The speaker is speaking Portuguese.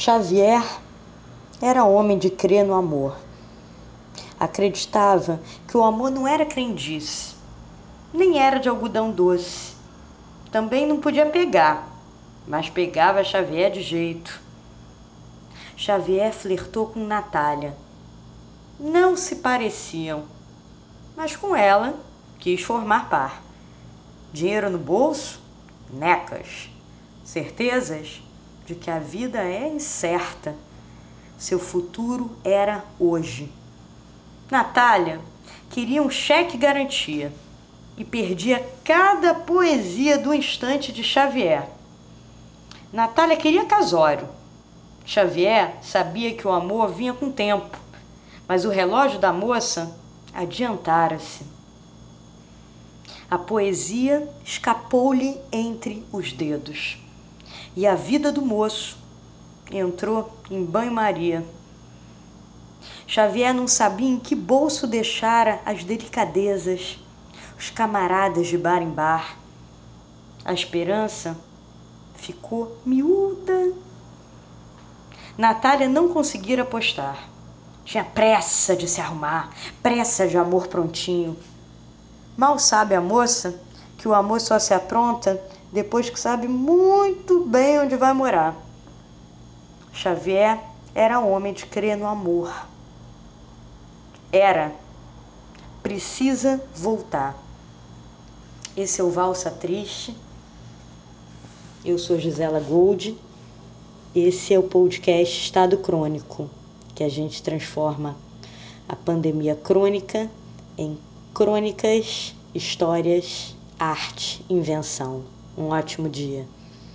Xavier era homem de crer no amor. Acreditava que o amor não era crendice, nem era de algodão doce. Também não podia pegar, mas pegava Xavier de jeito. Xavier flertou com Natália. Não se pareciam, mas com ela quis formar par. Dinheiro no bolso? Necas. Certezas? De que a vida é incerta. Seu futuro era hoje. Natália queria um cheque garantia e perdia cada poesia do instante de Xavier. Natália queria casório. Xavier sabia que o amor vinha com tempo, mas o relógio da moça adiantara-se. A poesia escapou-lhe entre os dedos e a vida do moço entrou em banho-maria. Xavier não sabia em que bolso deixara as delicadezas, os camaradas de bar em bar. A esperança ficou miúda. Natália não conseguira apostar. Tinha pressa de se arrumar, pressa de amor prontinho. Mal sabe a moça que o amor só se apronta depois que sabe muito bem onde vai morar. Xavier era homem de crer no amor. Era. Precisa voltar. Esse é o Valsa Triste. Eu sou Gisela Gold. Esse é o podcast Estado Crônico, que a gente transforma a pandemia crônica em crônicas, histórias, arte, invenção. Um ótimo dia.